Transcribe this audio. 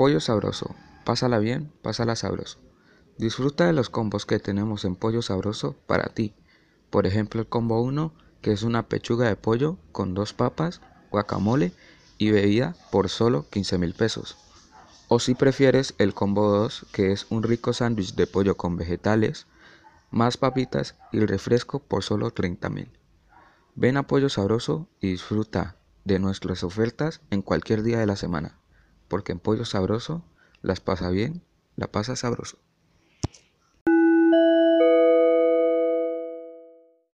Pollo Sabroso. Pásala bien, pásala sabroso. Disfruta de los combos que tenemos en Pollo Sabroso para ti. Por ejemplo, el combo 1, que es una pechuga de pollo con dos papas, guacamole y bebida por solo 15 mil pesos. O si prefieres el combo 2, que es un rico sándwich de pollo con vegetales, más papitas y refresco por solo 30 mil. Ven a Pollo Sabroso y disfruta de nuestras ofertas en cualquier día de la semana, porque en Pollo Sabroso las pasa bien, la pasa sabroso.